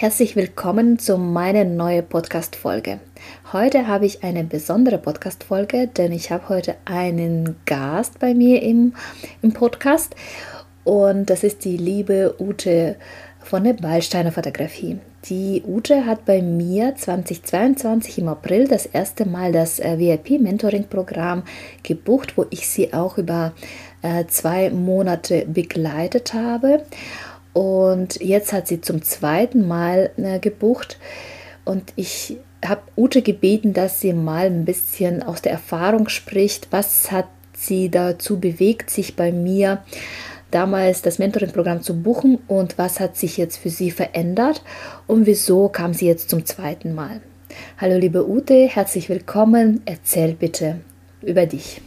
Herzlich willkommen zu meiner neuen Podcast-Folge. Heute habe ich eine besondere Podcast-Folge, denn ich habe heute einen Gast bei mir im, im Podcast und das ist die liebe Ute von der Ballsteiner Fotografie. Die Ute hat bei mir 2022 im April das erste Mal das äh, VIP-Mentoring-Programm gebucht, wo ich sie auch über äh, zwei Monate begleitet habe. Und jetzt hat sie zum zweiten Mal äh, gebucht. Und ich habe Ute gebeten, dass sie mal ein bisschen aus der Erfahrung spricht. Was hat sie dazu bewegt, sich bei mir damals das Mentoring-Programm zu buchen und was hat sich jetzt für sie verändert und wieso kam sie jetzt zum zweiten Mal? Hallo liebe Ute, herzlich willkommen. Erzähl bitte über dich.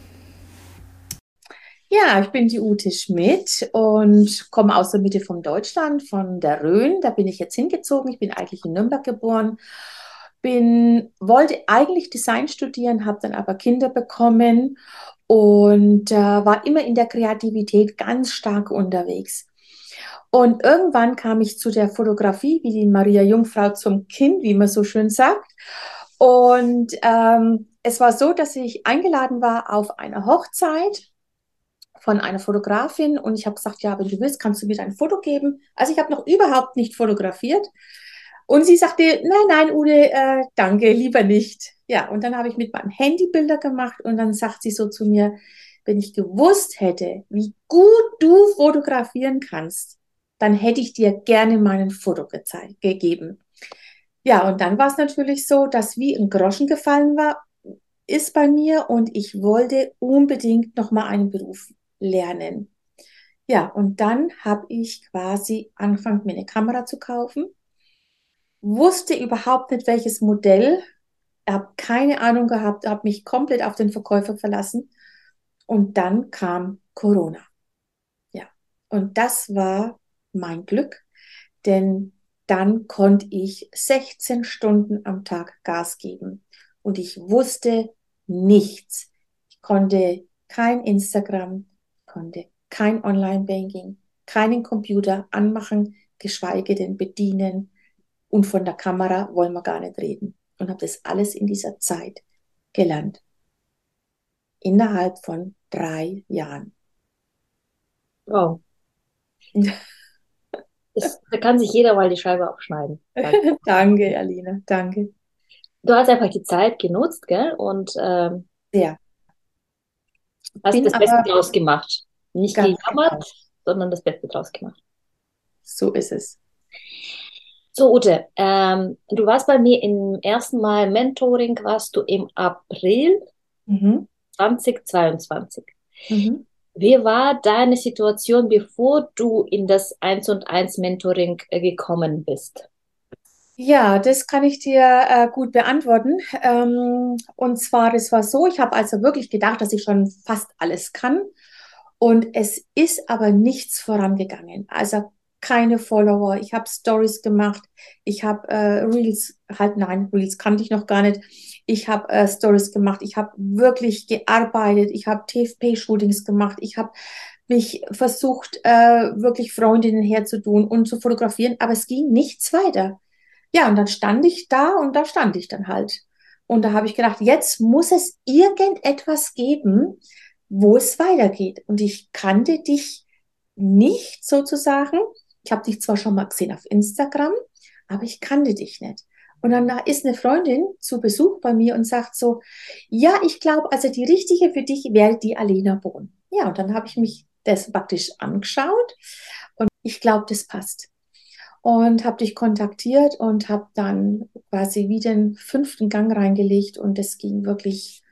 Ja, ich bin die Ute Schmidt und komme aus der Mitte von Deutschland, von der Rhön. Da bin ich jetzt hingezogen. Ich bin eigentlich in Nürnberg geboren. Bin, wollte eigentlich Design studieren, habe dann aber Kinder bekommen und äh, war immer in der Kreativität ganz stark unterwegs. Und irgendwann kam ich zu der Fotografie, wie die Maria Jungfrau zum Kind, wie man so schön sagt. Und ähm, es war so, dass ich eingeladen war auf einer Hochzeit von einer Fotografin und ich habe gesagt, ja, wenn du willst, kannst du mir dein Foto geben. Also ich habe noch überhaupt nicht fotografiert. Und sie sagte, nein, nein, Ude, äh, danke, lieber nicht. Ja, und dann habe ich mit meinem Handy Bilder gemacht und dann sagt sie so zu mir, wenn ich gewusst hätte, wie gut du fotografieren kannst, dann hätte ich dir gerne meinen Foto gegeben. Ja, und dann war es natürlich so, dass wie ein Groschen gefallen war, ist bei mir und ich wollte unbedingt nochmal einen Beruf lernen. Ja, und dann habe ich quasi angefangen, mir eine Kamera zu kaufen, wusste überhaupt nicht, welches Modell, habe keine Ahnung gehabt, habe mich komplett auf den Verkäufer verlassen und dann kam Corona. Ja, und das war mein Glück, denn dann konnte ich 16 Stunden am Tag Gas geben und ich wusste nichts. Ich konnte kein Instagram, konnte kein Online-Banking, keinen Computer anmachen, geschweige denn bedienen. Und von der Kamera wollen wir gar nicht reden. Und habe das alles in dieser Zeit gelernt. Innerhalb von drei Jahren. Wow. Das, da kann sich jeder mal die Scheibe abschneiden. Danke, danke Alina, danke. Du hast einfach die Zeit genutzt, gell? Und ähm, ja. Hast Bin das Beste draus gemacht. Nicht gejammert, genau. sondern das Beste draus gemacht. So ist es. So, Ute, ähm, du warst bei mir im ersten Mal Mentoring, warst du im April mhm. 2022. Mhm. Wie war deine Situation, bevor du in das 1 und 1 Mentoring äh, gekommen bist? Ja, das kann ich dir äh, gut beantworten. Ähm, und zwar, es war so, ich habe also wirklich gedacht, dass ich schon fast alles kann. Und es ist aber nichts vorangegangen. Also keine Follower. Ich habe Stories gemacht. Ich habe äh, Reels, halt nein, Reels kannte ich noch gar nicht. Ich habe äh, Stories gemacht. Ich habe wirklich gearbeitet. Ich habe TFP-Shootings gemacht. Ich habe mich versucht, äh, wirklich Freundinnen herzutun und zu fotografieren, aber es ging nichts weiter. Ja, und dann stand ich da und da stand ich dann halt. Und da habe ich gedacht, jetzt muss es irgendetwas geben, wo es weitergeht. Und ich kannte dich nicht sozusagen. Ich habe dich zwar schon mal gesehen auf Instagram, aber ich kannte dich nicht. Und dann ist eine Freundin zu Besuch bei mir und sagt so, ja, ich glaube, also die richtige für dich wäre die Alena Bohn. Ja, und dann habe ich mich das praktisch angeschaut und ich glaube, das passt. Und habe dich kontaktiert und habe dann quasi wie den fünften Gang reingelegt und es ging wirklich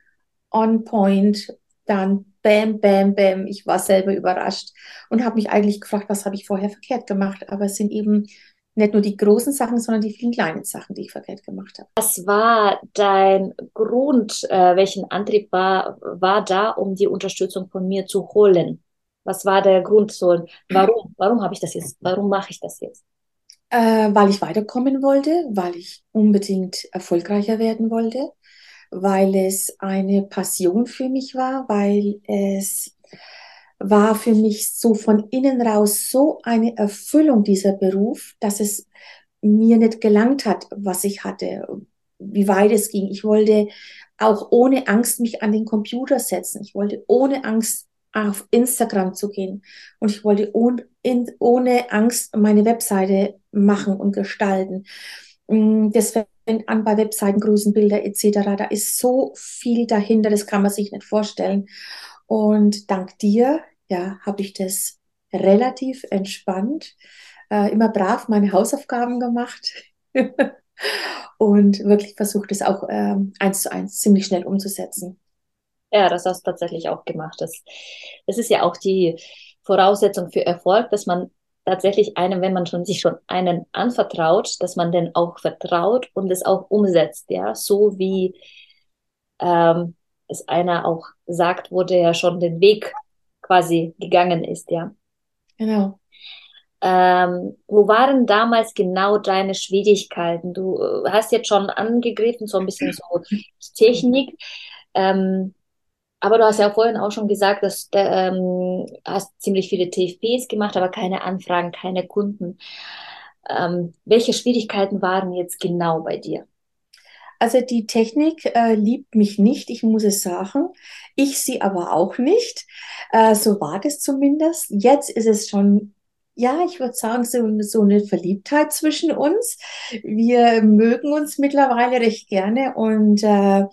on point. Dann bam, bam, bam. Ich war selber überrascht und habe mich eigentlich gefragt, was habe ich vorher verkehrt gemacht. Aber es sind eben nicht nur die großen Sachen, sondern die vielen kleinen Sachen, die ich verkehrt gemacht habe. Was war dein Grund, äh, welchen Antrieb war, war da, um die Unterstützung von mir zu holen? Was war der Grund so? Warum? Warum habe ich das jetzt? Warum mache ich das jetzt? Äh, weil ich weiterkommen wollte, weil ich unbedingt erfolgreicher werden wollte, weil es eine Passion für mich war, weil es war für mich so von innen raus so eine Erfüllung dieser Beruf, dass es mir nicht gelangt hat, was ich hatte, wie weit es ging. Ich wollte auch ohne Angst mich an den Computer setzen. Ich wollte ohne Angst auf Instagram zu gehen. Und ich wollte ohne, ohne Angst meine Webseite machen und gestalten. Mm, das fängt an bei Webseiten, Größenbilder etc. Da ist so viel dahinter, das kann man sich nicht vorstellen. Und dank dir, ja, habe ich das relativ entspannt, äh, immer brav meine Hausaufgaben gemacht und wirklich versucht, es auch äh, eins zu eins ziemlich schnell umzusetzen. Ja, das hast du tatsächlich auch gemacht. Das, das ist ja auch die Voraussetzung für Erfolg, dass man tatsächlich einem, wenn man schon sich schon einen anvertraut, dass man den auch vertraut und es auch umsetzt, ja, so wie ähm, es einer auch sagt, wo der ja schon den Weg quasi gegangen ist, ja. Genau. Ähm, wo waren damals genau deine Schwierigkeiten? Du äh, hast jetzt schon angegriffen, so ein bisschen so Technik. Ähm, aber du hast ja vorhin auch schon gesagt, dass du ähm, hast ziemlich viele TFPs gemacht, aber keine Anfragen, keine Kunden. Ähm, welche Schwierigkeiten waren jetzt genau bei dir? Also die Technik äh, liebt mich nicht, ich muss es sagen. Ich sie aber auch nicht. Äh, so war das zumindest. Jetzt ist es schon ja, ich würde sagen, so, so eine Verliebtheit zwischen uns. Wir mögen uns mittlerweile recht gerne und äh,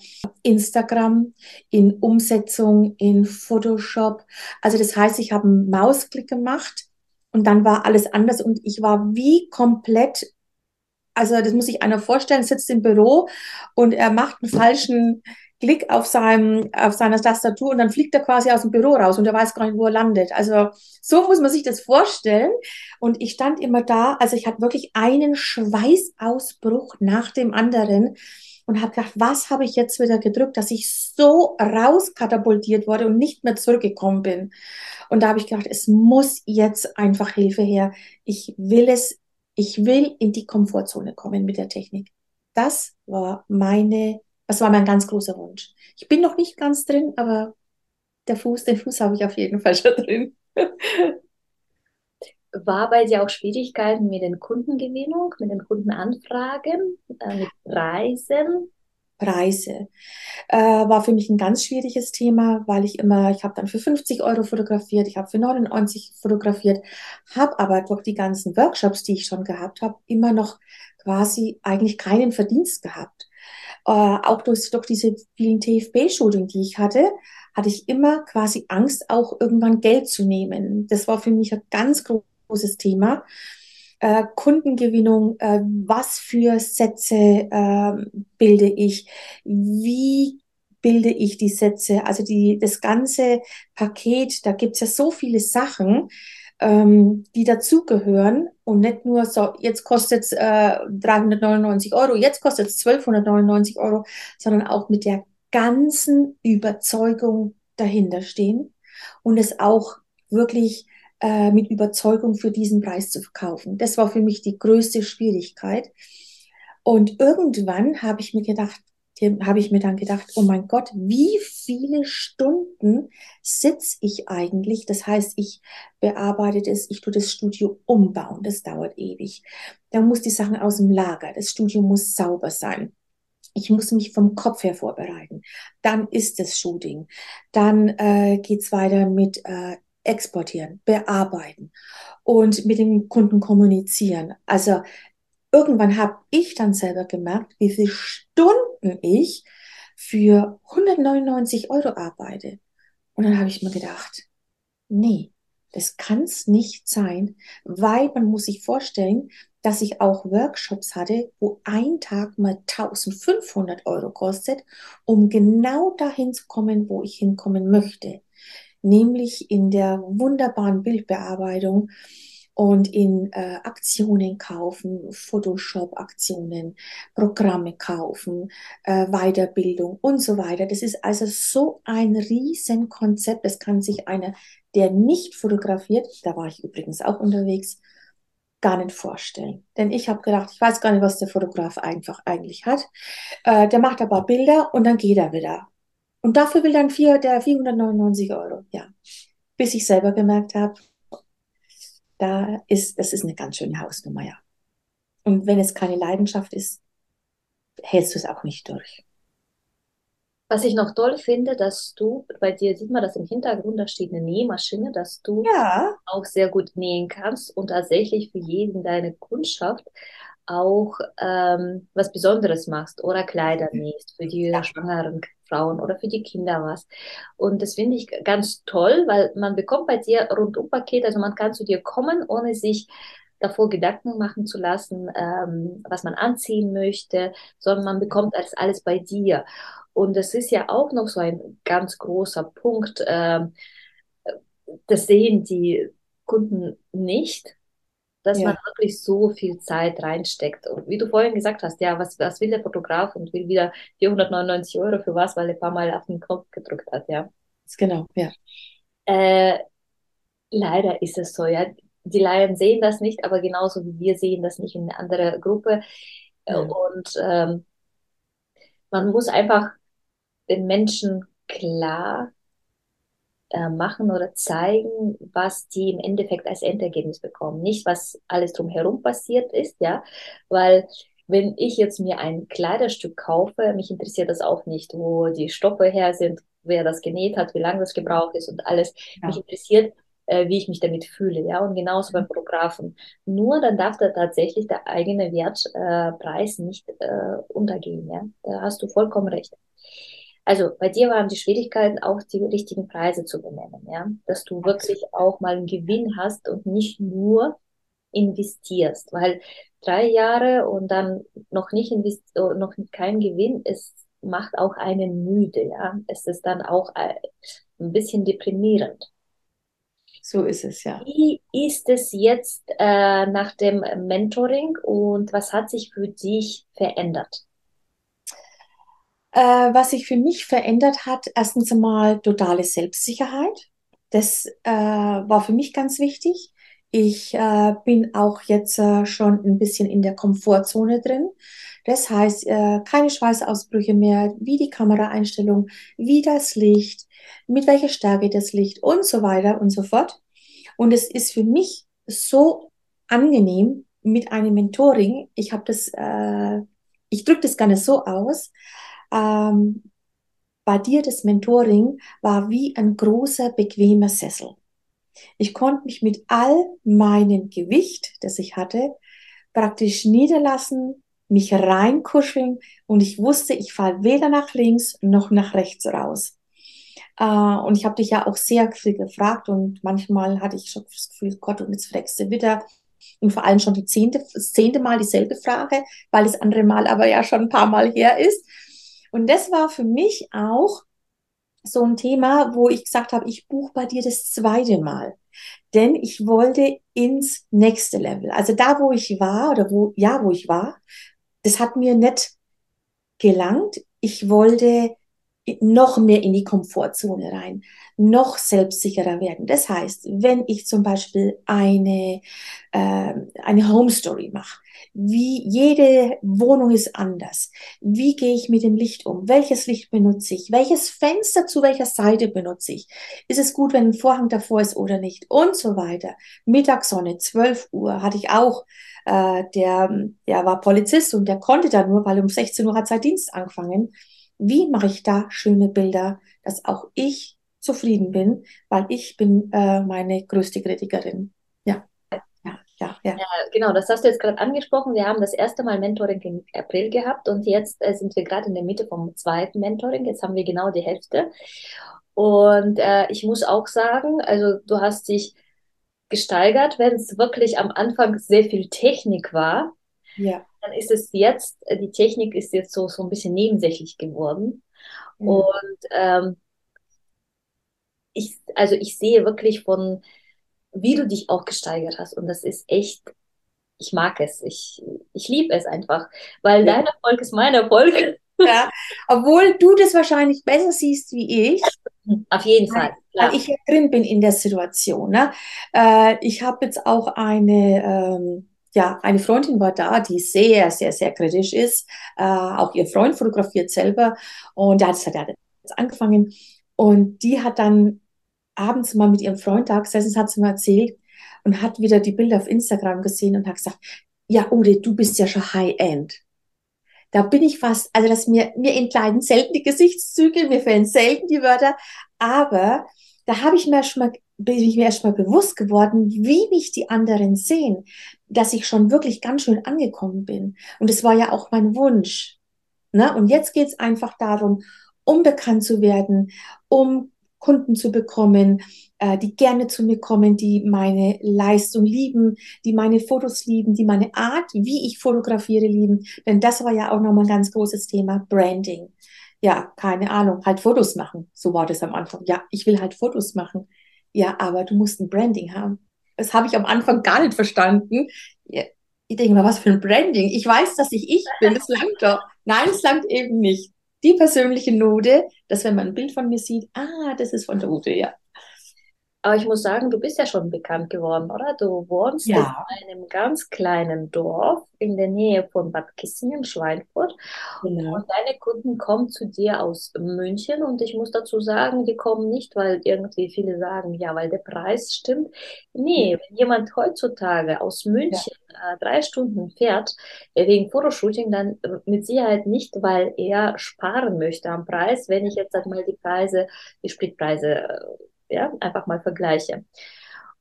Instagram in Umsetzung, in Photoshop. Also das heißt, ich habe einen Mausklick gemacht und dann war alles anders und ich war wie komplett also das muss sich einer vorstellen, sitzt im Büro und er macht einen falschen Klick auf, seinem, auf seiner Tastatur und dann fliegt er quasi aus dem Büro raus und er weiß gar nicht, wo er landet. Also so muss man sich das vorstellen. Und ich stand immer da, also ich hatte wirklich einen Schweißausbruch nach dem anderen und habe gedacht, was habe ich jetzt wieder gedrückt, dass ich so rauskatapultiert wurde und nicht mehr zurückgekommen bin. Und da habe ich gedacht, es muss jetzt einfach Hilfe her. Ich will es, ich will in die Komfortzone kommen mit der Technik. Das war meine das war mein ganz großer Wunsch. Ich bin noch nicht ganz drin, aber der Fuß, den Fuß habe ich auf jeden Fall schon drin. War bei dir auch Schwierigkeiten mit den Kundengewinnung, mit den Kundenanfragen, äh, mit Preisen? Preise äh, war für mich ein ganz schwieriges Thema, weil ich immer, ich habe dann für 50 Euro fotografiert, ich habe für 99 fotografiert, habe aber durch die ganzen Workshops, die ich schon gehabt habe, immer noch quasi eigentlich keinen Verdienst gehabt äh, auch durch, durch diese vielen TFB-Schulungen, die ich hatte, hatte ich immer quasi Angst, auch irgendwann Geld zu nehmen. Das war für mich ein ganz großes Thema. Äh, Kundengewinnung, äh, was für Sätze äh, bilde ich, wie bilde ich die Sätze, also die, das ganze Paket, da gibt's ja so viele Sachen, ähm, die dazugehören und nicht nur so, jetzt kostet es äh, 399 Euro, jetzt kostet es 1299 Euro, sondern auch mit der ganzen Überzeugung dahinter stehen und es auch wirklich äh, mit Überzeugung für diesen Preis zu verkaufen. Das war für mich die größte Schwierigkeit. Und irgendwann habe ich mir gedacht, habe ich mir dann gedacht, oh mein Gott, wie viele Stunden sitze ich eigentlich? Das heißt, ich bearbeite das, ich tue das Studio umbauen, das dauert ewig. Dann muss die Sachen aus dem Lager, das Studio muss sauber sein. Ich muss mich vom Kopf her vorbereiten. Dann ist das Shooting. Dann äh, geht's weiter mit äh, exportieren, bearbeiten und mit dem Kunden kommunizieren. Also irgendwann habe ich dann selber gemerkt, wie viele Stunden ich für 199 Euro arbeite. Und dann habe ich mir gedacht, nee, das kann es nicht sein, weil man muss sich vorstellen, dass ich auch Workshops hatte, wo ein Tag mal 1500 Euro kostet, um genau dahin zu kommen, wo ich hinkommen möchte. Nämlich in der wunderbaren Bildbearbeitung und in äh, Aktionen kaufen, Photoshop-Aktionen, Programme kaufen, äh, Weiterbildung und so weiter. Das ist also so ein Riesenkonzept. Das kann sich einer, der nicht fotografiert, da war ich übrigens auch unterwegs, gar nicht vorstellen. Denn ich habe gedacht, ich weiß gar nicht, was der Fotograf einfach eigentlich hat. Äh, der macht aber Bilder und dann geht er wieder. Und dafür will dann vier, der 499 Euro. Ja. Bis ich selber gemerkt habe, da ist, das ist eine ganz schöne Hausnummer, ja. Und wenn es keine Leidenschaft ist, hältst du es auch nicht durch. Was ich noch toll finde, dass du, bei dir sieht man das im Hintergrund, da steht eine Nähmaschine, dass du ja. auch sehr gut nähen kannst und tatsächlich für jeden deine Kundschaft auch ähm, was Besonderes machst oder Kleider nähst für die ja. schwangeren Frauen oder für die Kinder was. Und das finde ich ganz toll, weil man bekommt bei dir Rundum-Paket, also man kann zu dir kommen, ohne sich davor Gedanken machen zu lassen, ähm, was man anziehen möchte, sondern man bekommt das alles bei dir. Und das ist ja auch noch so ein ganz großer Punkt. Äh, das sehen die Kunden nicht, dass ja. man wirklich so viel Zeit reinsteckt. Und wie du vorhin gesagt hast, ja, was, was will der Fotograf und will wieder 499 Euro für was, weil er ein paar Mal auf den Knopf gedrückt hat, ja. Genau, ja. Äh, leider ist es so, ja. Die Laien sehen das nicht, aber genauso wie wir sehen das nicht in einer anderen Gruppe. Ja. Und ähm, man muss einfach den Menschen klar äh, machen oder zeigen, was die im Endeffekt als Endergebnis bekommen. Nicht, was alles drumherum passiert ist, ja, weil wenn ich jetzt mir ein Kleiderstück kaufe, mich interessiert das auch nicht, wo die Stoffe her sind, wer das genäht hat, wie lange das gebraucht ist und alles. Ja. Mich interessiert, äh, wie ich mich damit fühle, ja, und genauso beim Fotografen. Nur dann darf da tatsächlich der eigene Wertpreis äh, nicht äh, untergehen, ja. Da hast du vollkommen recht. Also bei dir waren die Schwierigkeiten auch die richtigen Preise zu benennen, ja, dass du wirklich auch mal einen Gewinn hast und nicht nur investierst, weil drei Jahre und dann noch nicht invest oh, noch kein Gewinn, es macht auch einen müde, ja, es ist dann auch äh, ein bisschen deprimierend. So ist es ja. Wie ist es jetzt äh, nach dem Mentoring und was hat sich für dich verändert? Äh, was sich für mich verändert hat, erstens einmal totale Selbstsicherheit. Das äh, war für mich ganz wichtig. Ich äh, bin auch jetzt äh, schon ein bisschen in der Komfortzone drin. Das heißt, äh, keine Schweißausbrüche mehr, wie die Kameraeinstellung, wie das Licht, mit welcher Stärke das Licht und so weiter und so fort. Und es ist für mich so angenehm mit einem Mentoring. Ich habe das, äh, ich drücke das gerne so aus, ähm, bei dir das Mentoring war wie ein großer, bequemer Sessel. Ich konnte mich mit all meinem Gewicht, das ich hatte, praktisch niederlassen, mich reinkuscheln und ich wusste, ich falle weder nach links noch nach rechts raus. Äh, und ich habe dich ja auch sehr viel gefragt und manchmal hatte ich schon das Gefühl, Gott, und jetzt fragst du wieder. Und vor allem schon die zehnte, zehnte Mal dieselbe Frage, weil das andere Mal aber ja schon ein paar Mal her ist. Und das war für mich auch so ein Thema, wo ich gesagt habe, ich buche bei dir das zweite Mal. Denn ich wollte ins nächste Level. Also da, wo ich war oder wo, ja, wo ich war, das hat mir nicht gelangt. Ich wollte noch mehr in die Komfortzone rein, noch selbstsicherer werden. Das heißt, wenn ich zum Beispiel eine, äh, eine Home Story mache, wie jede Wohnung ist anders. Wie gehe ich mit dem Licht um? Welches Licht benutze ich? Welches Fenster zu welcher Seite benutze ich? Ist es gut, wenn ein Vorhang davor ist oder nicht? Und so weiter. Mittagssonne, 12 Uhr hatte ich auch. Äh, der, der war Polizist und der konnte da nur, weil um 16 Uhr hat sein Dienst angefangen. Wie mache ich da schöne Bilder, dass auch ich zufrieden bin, weil ich bin äh, meine größte Kritikerin. Ja. Ja, ja, ja. ja, genau, das hast du jetzt gerade angesprochen. Wir haben das erste Mal Mentoring im April gehabt und jetzt äh, sind wir gerade in der Mitte vom zweiten Mentoring. Jetzt haben wir genau die Hälfte. Und äh, ich muss auch sagen, also du hast dich gesteigert, wenn es wirklich am Anfang sehr viel Technik war. Ja dann ist es jetzt, äh, die Technik ist jetzt so, so ein bisschen nebensächlich geworden. Mhm. Und ähm, ich, also ich sehe wirklich von, wie du dich auch gesteigert hast. Und das ist echt, ich mag es. Ich, ich liebe es einfach, weil ja. dein Erfolg ist mein Erfolg. Ja, obwohl du das wahrscheinlich besser siehst wie ich. Auf jeden Fall. Weil, weil ich ja drin bin in der Situation. Ne? Äh, ich habe jetzt auch eine ähm, ja, eine Freundin war da, die sehr, sehr, sehr kritisch ist. Äh, auch ihr Freund fotografiert selber und der hat, hat jetzt angefangen. Und die hat dann abends mal mit ihrem Freund da gesessen, hat sie mir erzählt und hat wieder die Bilder auf Instagram gesehen und hat gesagt, ja, Ude, du bist ja schon High-End. Da bin ich fast, also dass mir, mir entgleiten selten die Gesichtszüge, mir fällen selten die Wörter, aber da habe ich mir schon mal, bin ich mir erst mal bewusst geworden, wie mich die anderen sehen, dass ich schon wirklich ganz schön angekommen bin. Und es war ja auch mein Wunsch. Ne? Und jetzt geht es einfach darum, um bekannt zu werden, um Kunden zu bekommen, äh, die gerne zu mir kommen, die meine Leistung lieben, die meine Fotos lieben, die meine Art, wie ich fotografiere, lieben. Denn das war ja auch nochmal ein ganz großes Thema, Branding. Ja, keine Ahnung, halt Fotos machen. So war das am Anfang. Ja, ich will halt Fotos machen. Ja, aber du musst ein Branding haben. Das habe ich am Anfang gar nicht verstanden. Ich denke mal, was für ein Branding? Ich weiß, dass ich ich bin. Das langt doch. Nein, es langt eben nicht. Die persönliche Note, dass wenn man ein Bild von mir sieht, ah, das ist von der Ute, ja. Aber ich muss sagen, du bist ja schon bekannt geworden, oder? Du wohnst ja. in einem ganz kleinen Dorf in der Nähe von Bad Kissingen, Schweinfurt. Genau. Und deine Kunden kommen zu dir aus München. Und ich muss dazu sagen, die kommen nicht, weil irgendwie viele sagen, ja, weil der Preis stimmt. Nee, wenn jemand heutzutage aus München ja. äh, drei Stunden fährt, äh, wegen Fotoshooting, dann äh, mit Sicherheit nicht, weil er sparen möchte am Preis. Wenn ich jetzt sag mal die Preise, die Spritpreise äh, ja, einfach mal vergleiche.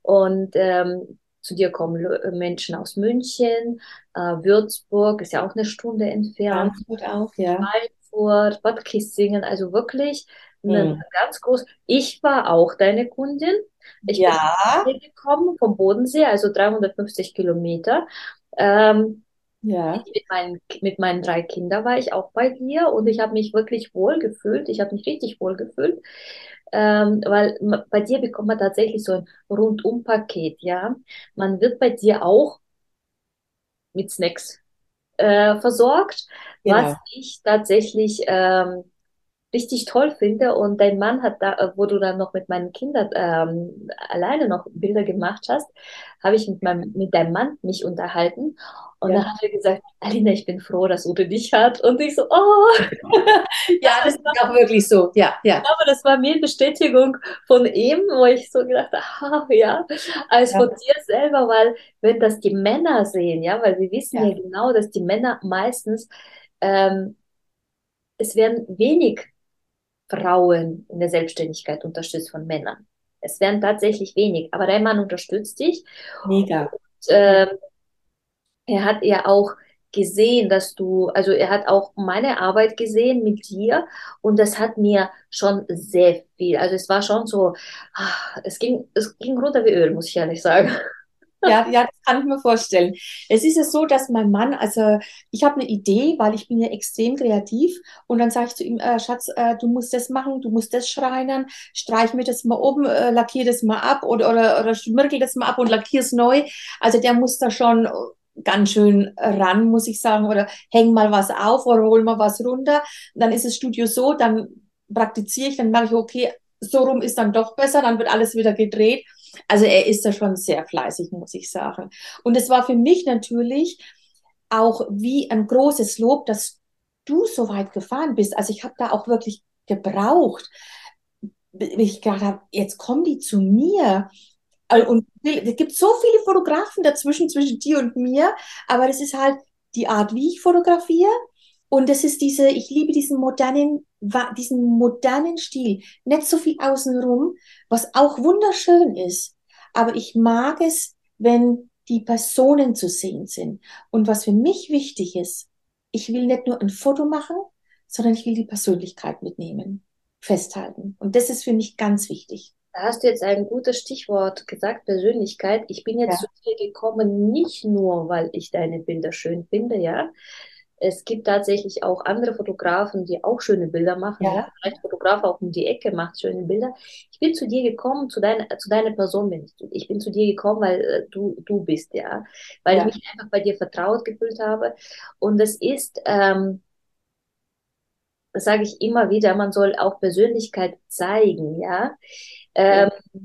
Und ähm, zu dir kommen Menschen aus München, äh, Würzburg ist ja auch eine Stunde entfernt. Frankfurt auch, ja. Frankfurt, Bad Kissingen, also wirklich hm. ganz groß. Ich war auch deine Kundin. Ich ja. bin gekommen vom Bodensee, also 350 Kilometer. Ähm, ja. Mit meinen, mit meinen drei Kindern war ich auch bei dir und ich habe mich wirklich wohl gefühlt. Ich habe mich richtig wohl gefühlt ähm, weil bei dir bekommt man tatsächlich so ein Rundum-Paket, ja. Man wird bei dir auch mit Snacks äh, versorgt, genau. was ich tatsächlich ähm, richtig toll finde. Und dein Mann hat da, äh, wo du dann noch mit meinen Kindern ähm, alleine noch Bilder gemacht hast, habe ich mit, meinem, mit deinem Mann mich unterhalten. Und ja. dann hat er gesagt, Alina, ich bin froh, dass Ute dich hat. Und ich so, oh. ja, das ist auch wirklich so. Ja, ja. Aber das war mir Bestätigung von ihm, wo ich so gedacht habe, ah, ja, als ja. von dir selber, weil wenn das die Männer sehen, ja, weil wir wissen ja, ja genau, dass die Männer meistens ähm, es werden wenig Frauen in der Selbstständigkeit unterstützt von Männern. Es werden tatsächlich wenig, aber dein Mann unterstützt dich. Mega. Und, äh, er hat ja auch gesehen, dass du, also er hat auch meine Arbeit gesehen mit dir und das hat mir schon sehr viel, also es war schon so, ah, es ging, es ging runter wie Öl, muss ich ehrlich sagen. Ja, ja, das kann ich mir vorstellen. Es ist ja so, dass mein Mann, also ich habe eine Idee, weil ich bin ja extrem kreativ und dann sage ich zu ihm, äh, Schatz, äh, du musst das machen, du musst das schreinern, streich mir das mal oben, äh, lackier das mal ab oder, oder, oder schmirgel das mal ab und lackier es neu. Also der muss da schon ganz schön ran, muss ich sagen, oder häng mal was auf oder hol mal was runter. Dann ist das Studio so, dann praktiziere ich, dann mache ich, okay, so rum ist dann doch besser, dann wird alles wieder gedreht. Also er ist da schon sehr fleißig, muss ich sagen. Und es war für mich natürlich auch wie ein großes Lob, dass du so weit gefahren bist. Also ich habe da auch wirklich gebraucht. Ich gedacht habe, jetzt kommen die zu mir. Und es gibt so viele Fotografen dazwischen, zwischen dir und mir, aber das ist halt die Art, wie ich fotografiere. Und das ist diese, ich liebe diesen modernen, diesen modernen Stil. Nicht so viel außenrum, was auch wunderschön ist. Aber ich mag es, wenn die Personen zu sehen sind. Und was für mich wichtig ist, ich will nicht nur ein Foto machen, sondern ich will die Persönlichkeit mitnehmen, festhalten. Und das ist für mich ganz wichtig. Da hast du jetzt ein gutes Stichwort gesagt, Persönlichkeit. Ich bin jetzt ja. zu dir gekommen, nicht nur, weil ich deine Bilder schön finde, ja, es gibt tatsächlich auch andere Fotografen, die auch schöne Bilder machen. Ja. Vielleicht Fotograf auch um die Ecke macht schöne Bilder. Ich bin zu dir gekommen, zu, deiner zu deiner Person bin ich. Ich bin zu dir gekommen, weil äh, du, du bist, ja. Weil ja. ich mich einfach bei dir vertraut gefühlt habe. Und es ist, ähm, das sage ich immer wieder, man soll auch Persönlichkeit zeigen, ja. Ähm, ja.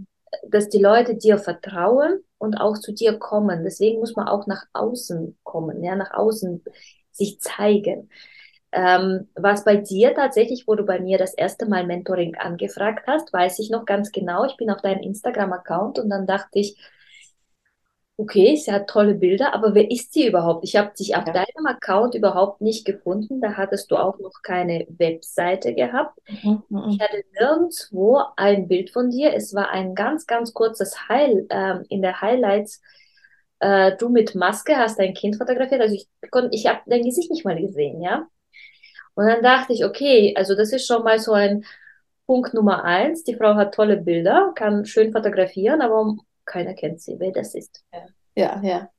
Dass die Leute dir vertrauen und auch zu dir kommen. Deswegen muss man auch nach außen kommen, ja, nach außen sich zeigen. Ähm, was bei dir tatsächlich, wo du bei mir das erste Mal Mentoring angefragt hast, weiß ich noch ganz genau. Ich bin auf deinem Instagram-Account und dann dachte ich, okay, sie hat tolle Bilder, aber wer ist sie überhaupt? Ich habe dich auf Ja. deinem Account überhaupt nicht gefunden. Da hattest du auch noch keine Webseite gehabt. Mhm, Ich mhm. hatte nirgendwo ein Bild von dir. Es war ein ganz, ganz kurzes Heil, ähm, in der Highlights. Äh, du mit Maske hast dein Kind fotografiert. Also ich konnte, ich habe dein Gesicht nicht mal gesehen, ja. Und dann dachte ich, okay, also das ist schon mal so ein Punkt Nummer eins. Die Frau hat tolle Bilder, kann schön fotografieren, aber keiner kennt sie, wer das ist. Ja, ja, ja.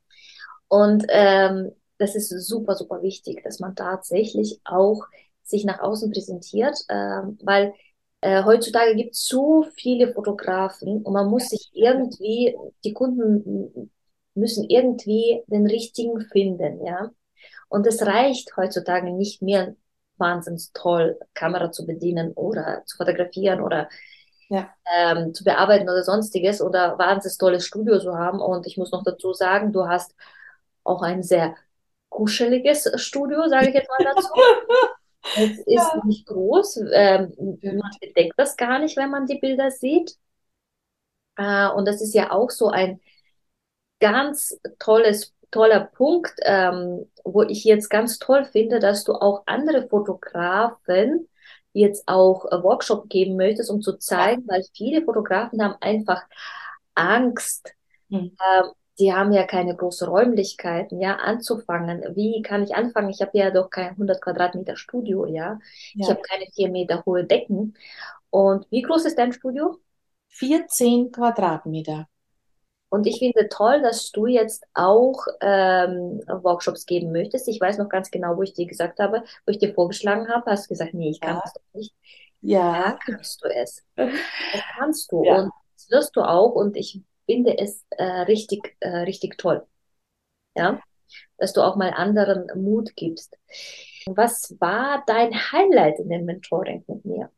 Und ähm, das ist super, super wichtig, dass man tatsächlich auch sich nach außen präsentiert, ähm, weil äh, heutzutage gibt es so viele Fotografen und man muss sich irgendwie, die Kunden müssen irgendwie den richtigen finden, ja. Und es reicht heutzutage nicht mehr wahnsinnig toll, Kamera zu bedienen oder zu fotografieren oder Ja. ähm, zu bearbeiten oder sonstiges oder wahnsinnig tolles Studio zu haben. Und ich muss noch dazu sagen, du hast auch ein sehr kuscheliges Studio, sage ich jetzt mal dazu. Es ist Ja. nicht groß. Ähm, man bedenkt das gar nicht, wenn man die Bilder sieht. Äh, und das ist ja auch so ein ganz tolles, toller Punkt, ähm, wo ich jetzt ganz toll finde, dass du auch andere Fotografen jetzt auch äh, Workshop geben möchtest, um zu zeigen, weil viele Fotografen haben einfach Angst. Mhm. Ähm, die haben ja keine großen Räumlichkeiten, ja, anzufangen. Wie kann ich anfangen? Ich habe ja doch kein 100 Quadratmeter Studio, ja. Ich Ja. habe keine vier Meter hohe Decken. Und wie groß ist dein Studio? 14 Quadratmeter. Und ich finde toll, dass du jetzt auch ähm, Workshops geben möchtest. Ich weiß noch ganz genau, wo ich dir gesagt habe, wo ich dir vorgeschlagen habe, hast du gesagt, nee, ich kann Ja. das doch nicht. Ja. Ja, kannst du es. Das kannst du Ja. und das wirst du auch und ich finde es äh, richtig, äh, richtig toll. Ja, dass du auch mal anderen Mut gibst. Was war dein Highlight in dem Mentoring mit mir?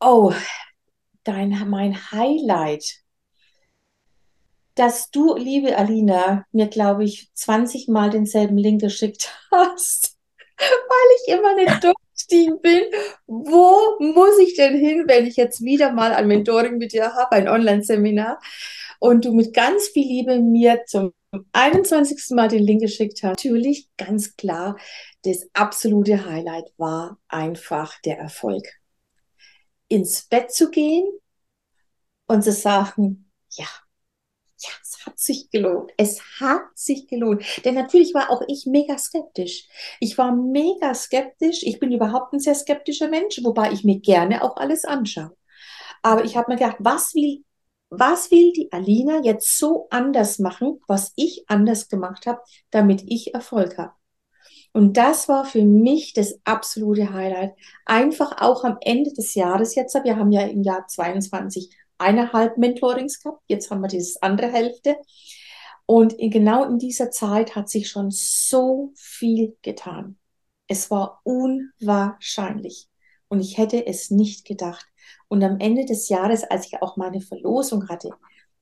Oh, dein, mein Highlight, dass du, liebe Alina, mir, glaube ich, 20 Mal denselben Link geschickt hast, weil ich immer nicht durchgestiegen bin. Wo muss ich denn hin, wenn ich jetzt wieder mal ein Mentoring mit dir habe, ein Online-Seminar, und du mit ganz viel Liebe mir zum 21. Mal den Link geschickt hast? Natürlich, ganz klar, das absolute Highlight war einfach der Erfolg. Ins Bett zu gehen und zu sagen, ja, ja, es hat sich gelohnt. Es hat sich gelohnt. Denn natürlich war auch ich mega skeptisch. Ich war mega skeptisch. Ich bin überhaupt ein sehr skeptischer Mensch, wobei ich mir gerne auch alles anschaue. Aber ich habe mir gedacht, was will, was will die Alina jetzt so anders machen, was ich anders gemacht habe, damit ich Erfolg habe? Und das war für mich das absolute Highlight. Einfach auch am Ende des Jahres jetzt, wir haben ja im Jahr 22 eineinhalb Mentorings gehabt, jetzt haben wir dieses andere Hälfte. Und in, genau in dieser Zeit hat sich schon so viel getan. Es war unwahrscheinlich. Und ich hätte es nicht gedacht. Und am Ende des Jahres, als ich auch meine Verlosung hatte,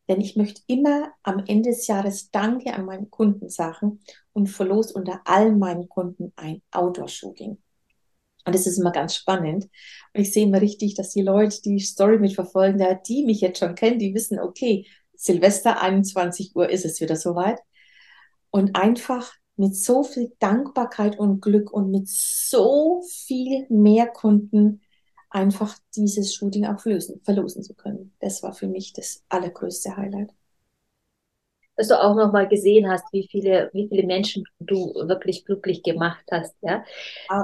denn ich möchte immer am Ende des Jahres Danke an meine Kunden sagen und verlose unter allen meinen Kunden ein Outdoor-Shooting. Und das ist immer ganz spannend. Und ich sehe immer richtig, dass die Leute, die Story mitverfolgen, da, die mich jetzt schon kennen, die wissen, okay, Silvester 21 Uhr ist es wieder soweit. Und einfach mit so viel Dankbarkeit und Glück und mit so viel mehr Kunden einfach dieses Shooting auch lösen, verlosen zu können. Das war für mich das allergrößte Highlight. Dass du auch noch mal gesehen hast, wie viele, wie viele Menschen du wirklich glücklich gemacht hast, ja?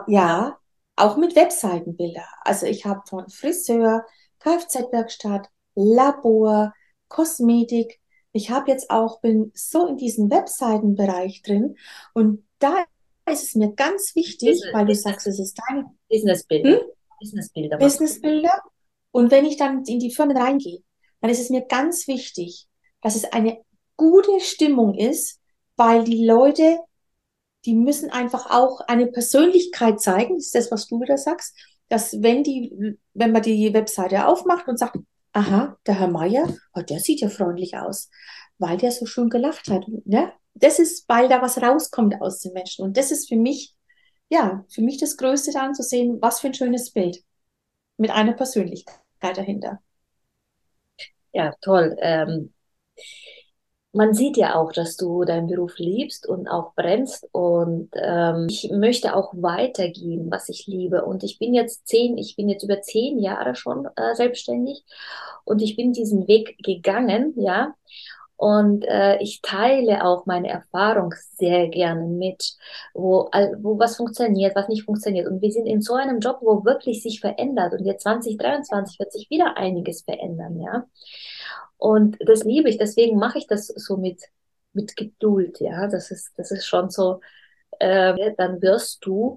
Ja, auch mit Webseitenbilder. Also ich habe von Friseur, Kfz-Werkstatt, Labor, Kosmetik. Ich habe jetzt auch, bin so in diesem Webseitenbereich drin und da ist es mir ganz wichtig, Business, weil du Business. sagst, es ist deine Businessbilder. Hm? Businessbilder. Businessbilder. Und wenn ich dann in die Firmen reingehe, dann ist es mir ganz wichtig, dass es eine gute Stimmung ist, weil die Leute, die müssen einfach auch eine Persönlichkeit zeigen, das ist das, was du wieder sagst, dass wenn die, wenn man die Webseite aufmacht und sagt, aha, der Herr Meier, oh, der sieht ja freundlich aus, weil der so schön gelacht hat. Ne? Das ist, weil da was rauskommt aus den Menschen. Und das ist für mich, ja, für mich das Größte daran zu sehen, was für ein schönes Bild mit einer Persönlichkeit dahinter. Ja, toll. Ähm, man sieht ja auch, dass du deinen Beruf liebst und auch brennst. Und ähm, ich möchte auch weitergeben, was ich liebe. Und ich bin jetzt zehn, ich bin jetzt über zehn Jahre schon äh, selbstständig und ich bin diesen Weg gegangen, ja. Und äh, ich teile auch meine Erfahrung sehr gerne mit, wo, wo was funktioniert, was nicht funktioniert. Und wir sind in so einem Job, wo wirklich sich verändert. Und jetzt 2023 wird sich wieder einiges verändern, ja. Und das liebe ich, deswegen mache ich das so mit, mit Geduld, ja. Das ist, das ist schon so, äh, dann wirst du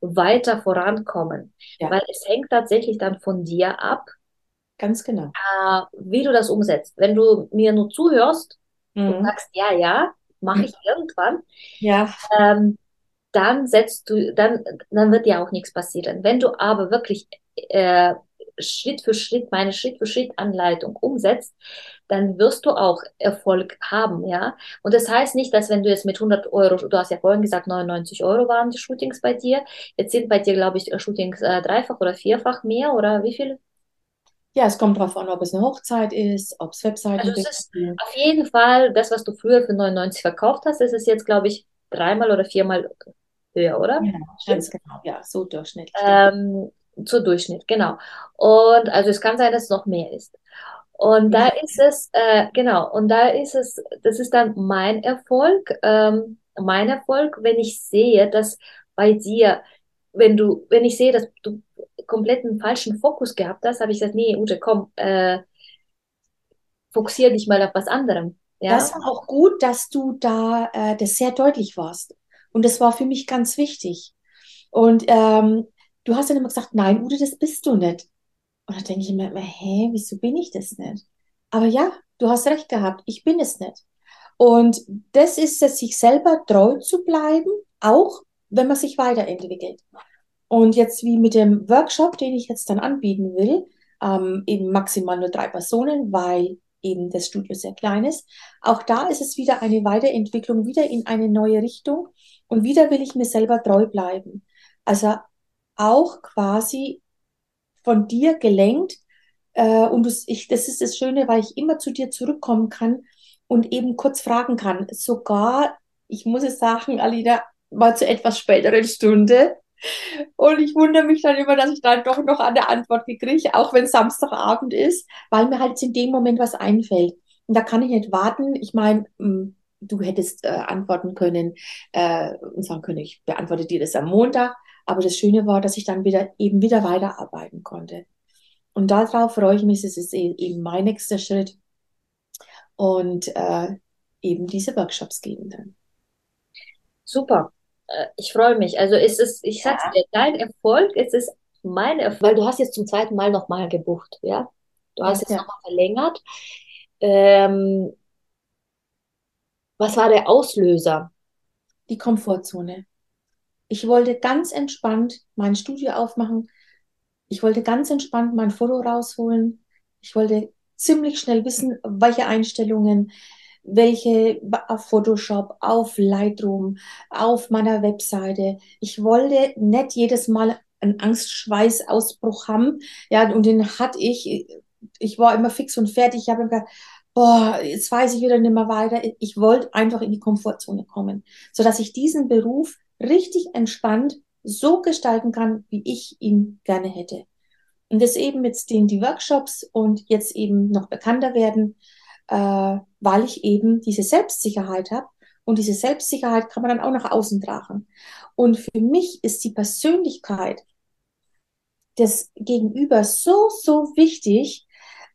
weiter vorankommen. Ja. Weil es hängt tatsächlich dann von dir ab. Ganz genau. Äh, wie du das umsetzt. Wenn du mir nur zuhörst mhm. und sagst, ja, ja, mache ich irgendwann, ja. Ähm, dann setzt du, dann, dann wird dir auch nichts passieren. Wenn du aber wirklich äh, Schritt für Schritt, meine Schritt für Schritt Anleitung umsetzt, dann wirst du auch Erfolg haben, ja. Und das heißt nicht, dass wenn du jetzt mit 100 Euro, du hast ja vorhin gesagt, 99 Euro waren die Shootings bei dir, jetzt sind bei dir, glaube ich, Shootings äh, dreifach oder vierfach mehr oder wie viel? Ja, es kommt darauf an, ob es eine Hochzeit ist, ob es Webseiten also es ist auf jeden Fall das, was du früher für 99 verkauft hast, ist es jetzt, glaube ich, dreimal oder viermal höher, oder? Ja, ganz genau, ja, so durchschnittlich. Ähm, zur Durchschnitt, genau. Und also es kann sein, dass es noch mehr ist. Und da ist es, äh, genau, und da ist es, das ist dann mein Erfolg, ähm, mein Erfolg, wenn ich sehe, dass bei dir, wenn du, wenn ich sehe, dass du komplett einen falschen Fokus gehabt hast, habe ich gesagt, nee, Ute, komm, äh, fokussiere dich mal auf was anderem. Ja? Das war auch gut, dass du da äh, das sehr deutlich warst. Und das war für mich ganz wichtig. Und ähm, du hast dann immer gesagt, nein, Ute, das bist du nicht. Und da denke ich mir, hä, wieso bin ich das nicht? Aber ja, du hast recht gehabt, ich bin es nicht. Und das ist es, sich selber treu zu bleiben, auch wenn man sich weiterentwickelt. Und jetzt wie mit dem Workshop, den ich jetzt dann anbieten will, ähm, eben maximal nur drei Personen, weil eben das Studio sehr klein ist. Auch da ist es wieder eine Weiterentwicklung, wieder in eine neue Richtung. Und wieder will ich mir selber treu bleiben. Also auch quasi von dir gelenkt. Äh, und das, ich, das ist das Schöne, weil ich immer zu dir zurückkommen kann und eben kurz fragen kann. Sogar, ich muss es sagen, Alida, mal zu etwas späteren Stunde. Und ich wundere mich dann immer, dass ich dann doch noch eine Antwort gekriege, auch wenn Samstagabend ist, weil mir halt in dem Moment was einfällt. Und da kann ich nicht warten. Ich meine, hm, du hättest äh, antworten können äh, und sagen können, ich beantworte dir das am Montag. Aber das Schöne war, dass ich dann wieder eben wieder weiterarbeiten konnte. Und darauf freue ich mich, es ist e-, eben mein nächster Schritt. Und äh, eben diese Workshops geben dann. Super. Äh, ich freue mich. Also ist es, ich sag's dir, dein Erfolg, es ist mein Erfolg, weil du hast jetzt zum zweiten Mal nochmal gebucht, ja? Du hast ja, jetzt ja. nochmal verlängert. Ähm, was war der Auslöser? Die Komfortzone. Ich wollte ganz entspannt mein Studio aufmachen. Ich wollte ganz entspannt mein Foto rausholen. Ich wollte ziemlich schnell wissen, welche Einstellungen, welche auf Photoshop, auf Lightroom, auf meiner Webseite. Ich wollte nicht jedes Mal einen Angstschweißausbruch haben. Ja, und den hatte ich. Ich war immer fix und fertig. Ich habe gedacht, boah, jetzt weiß ich wieder nicht mehr weiter. Ich wollte einfach in die Komfortzone kommen, sodass ich diesen Beruf richtig entspannt so gestalten kann, wie ich ihn gerne hätte. Und das eben mit denen die Workshops und jetzt eben noch bekannter werden, äh, weil ich eben diese Selbstsicherheit habe. Und diese Selbstsicherheit kann man dann auch nach außen tragen. Und für mich ist die Persönlichkeit des Gegenübers so, so wichtig,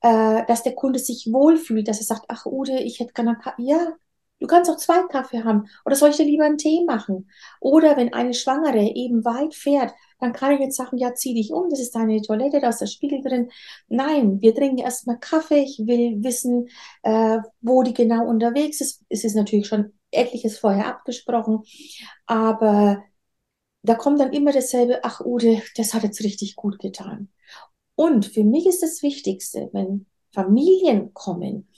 äh, dass der Kunde sich wohlfühlt, dass er sagt, ach Ude, ich hätte gerne, ja, Du kannst auch zwei Kaffee haben. Oder soll ich dir lieber einen Tee machen? Oder wenn eine Schwangere eben weit fährt, dann kann ich jetzt sagen, ja, zieh dich um, das ist deine Toilette, da ist der Spiegel drin. Nein, wir trinken erstmal Kaffee. Ich will wissen, äh, wo die genau unterwegs ist. Es ist natürlich schon etliches vorher abgesprochen. Aber da kommt dann immer dasselbe, ach Ude, das hat jetzt richtig gut getan. Und für mich ist das Wichtigste, wenn Familien kommen,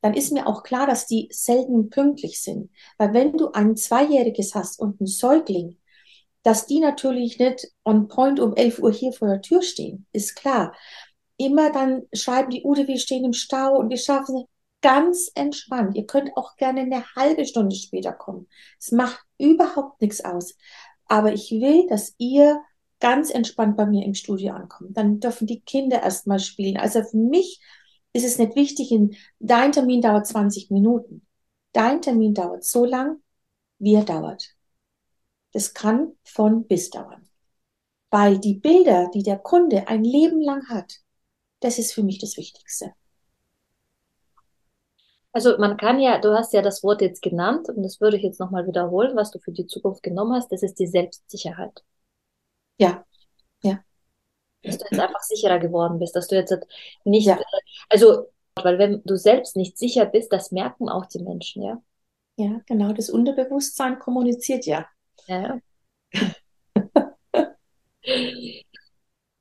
dann ist mir auch klar, dass die selten pünktlich sind. Weil wenn du ein Zweijähriges hast und einen Säugling, dass die natürlich nicht on point um 11 Uhr hier vor der Tür stehen, ist klar. Immer dann schreiben die Ude, wir stehen im Stau und wir schaffen es. ganz entspannt. Ihr könnt auch gerne eine halbe Stunde später kommen. Es macht überhaupt nichts aus. Aber ich will, dass ihr ganz entspannt bei mir im Studio ankommt. Dann dürfen die Kinder erstmal spielen. Also für mich ist es nicht wichtig, in, dein Termin dauert 20 Minuten. Dein Termin dauert so lang, wie er dauert. Das kann von bis dauern. Weil die Bilder, die der Kunde ein Leben lang hat, das ist für mich das Wichtigste. Also man kann ja, du hast ja das Wort jetzt genannt und das würde ich jetzt nochmal wiederholen, was du für die Zukunft genommen hast, das ist die Selbstsicherheit. Ja, ja. Dass du jetzt einfach sicherer geworden bist, dass du jetzt nicht, ja. also, weil wenn du selbst nicht sicher bist, das merken auch die Menschen, ja. Ja, genau, das Unterbewusstsein kommuniziert ja. Ja.